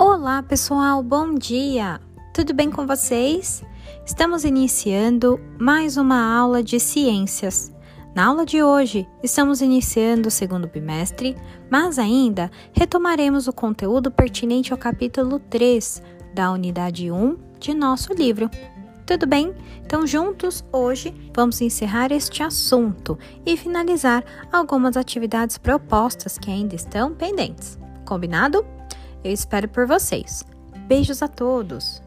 Olá, pessoal, bom dia! Tudo bem com vocês? Estamos iniciando mais uma aula de ciências. Na aula de hoje, estamos iniciando o segundo bimestre, mas ainda retomaremos o conteúdo pertinente ao capítulo 3 da unidade 1 de nosso livro. Tudo bem? Então, juntos, hoje, vamos encerrar este assunto e finalizar algumas atividades propostas que ainda estão pendentes. Combinado? Eu espero por vocês. Beijos a todos!